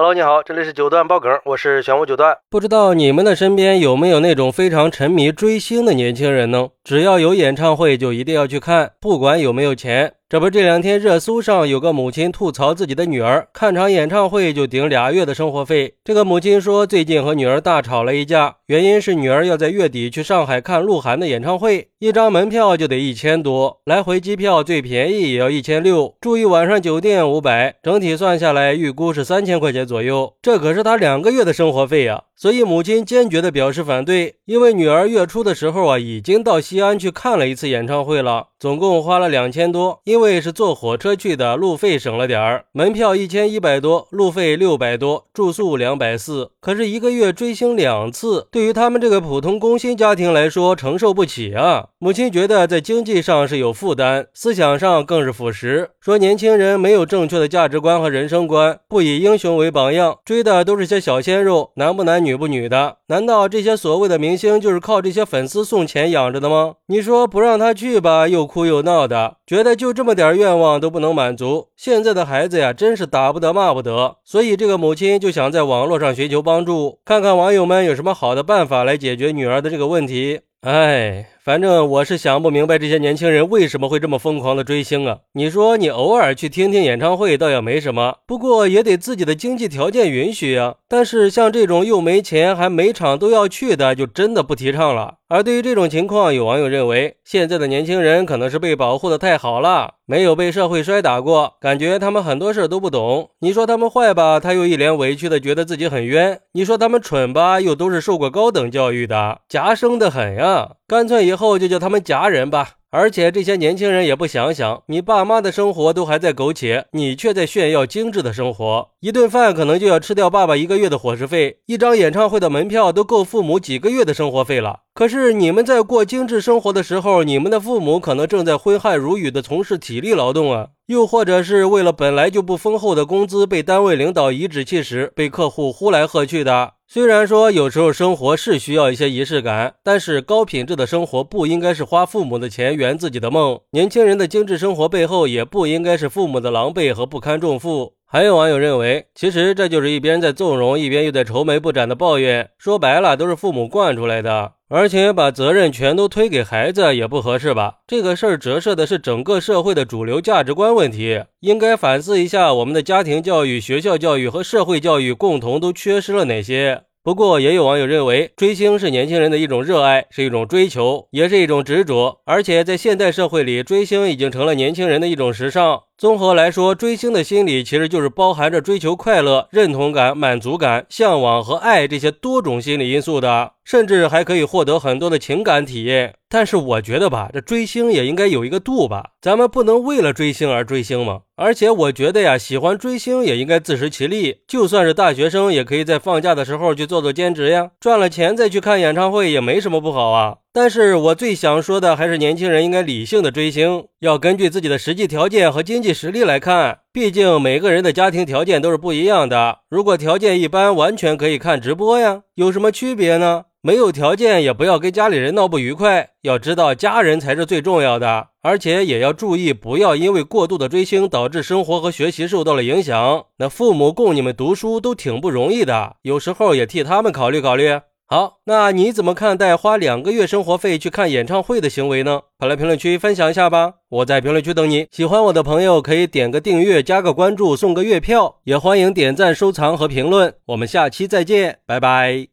Hello，你好，这里是九段爆梗，我是玄武九段。不知道你们的身边有没有那种非常沉迷追星的年轻人呢？只要有演唱会就一定要去看，不管有没有钱。这不，这两天热搜上有个母亲吐槽自己的女儿看场演唱会就顶俩月的生活费。这个母亲说，最近和女儿大吵了一架，原因是女儿要在月底去上海看鹿晗的演唱会，一张门票就得一千多，来回机票最便宜也要一千六，住一晚上酒店五百，整体算下来预估是三千块钱左右。这可是她两个月的生活费呀！所以母亲坚决地表示反对，因为女儿月初的时候啊，已经到西安去看了一次演唱会了，总共花了两千多。因为是坐火车去的，路费省了点儿，门票一千一百多，路费六百多，住宿两百四。可是一个月追星两次，对于他们这个普通工薪家庭来说，承受不起啊。母亲觉得在经济上是有负担，思想上更是腐蚀，说年轻人没有正确的价值观和人生观，不以英雄为榜样，追的都是些小鲜肉，男不男女。不女的？难道这些所谓的明星就是靠这些粉丝送钱养着的吗？你说不让他去吧，又哭又闹的，觉得就这么点愿望都不能满足。现在的孩子呀，真是打不得骂不得。所以这个母亲就想在网络上寻求帮助，看看网友们有什么好的办法来解决女儿的这个问题。哎。反正我是想不明白这些年轻人为什么会这么疯狂的追星啊！你说你偶尔去听听演唱会倒也没什么，不过也得自己的经济条件允许呀。但是像这种又没钱还每场都要去的，就真的不提倡了。而对于这种情况，有网友认为现在的年轻人可能是被保护的太好了，没有被社会摔打过，感觉他们很多事都不懂。你说他们坏吧，他又一脸委屈的觉得自己很冤；你说他们蠢吧，又都是受过高等教育的，夹生的很呀。干脆以后就叫他们家人吧。而且这些年轻人也不想想，你爸妈的生活都还在苟且，你却在炫耀精致的生活。一顿饭可能就要吃掉爸爸一个月的伙食费，一张演唱会的门票都够父母几个月的生活费了。可是你们在过精致生活的时候，你们的父母可能正在挥汗如雨的从事体力劳动啊，又或者是为了本来就不丰厚的工资，被单位领导颐指气使，被客户呼来喝去的。虽然说有时候生活是需要一些仪式感，但是高品质的生活不应该是花父母的钱圆自己的梦。年轻人的精致生活背后，也不应该是父母的狼狈和不堪重负。还有网友认为，其实这就是一边在纵容，一边又在愁眉不展的抱怨。说白了，都是父母惯出来的，而且把责任全都推给孩子也不合适吧？这个事儿折射的是整个社会的主流价值观问题，应该反思一下我们的家庭教育、学校教育和社会教育共同都缺失了哪些。不过，也有网友认为，追星是年轻人的一种热爱，是一种追求，也是一种执着，而且在现代社会里，追星已经成了年轻人的一种时尚。综合来说，追星的心理其实就是包含着追求快乐、认同感、满足感、向往和爱这些多种心理因素的，甚至还可以获得很多的情感体验。但是我觉得吧，这追星也应该有一个度吧，咱们不能为了追星而追星嘛。而且我觉得呀，喜欢追星也应该自食其力，就算是大学生，也可以在放假的时候去做做兼职呀，赚了钱再去看演唱会也没什么不好啊。但是我最想说的还是年轻人应该理性的追星，要根据自己的实际条件和经济实力来看。毕竟每个人的家庭条件都是不一样的。如果条件一般，完全可以看直播呀，有什么区别呢？没有条件也不要跟家里人闹不愉快。要知道，家人才是最重要的，而且也要注意，不要因为过度的追星导致生活和学习受到了影响。那父母供你们读书都挺不容易的，有时候也替他们考虑考虑。好，那你怎么看待花两个月生活费去看演唱会的行为呢？快来评论区分享一下吧！我在评论区等你。喜欢我的朋友可以点个订阅、加个关注、送个月票，也欢迎点赞、收藏和评论。我们下期再见，拜拜。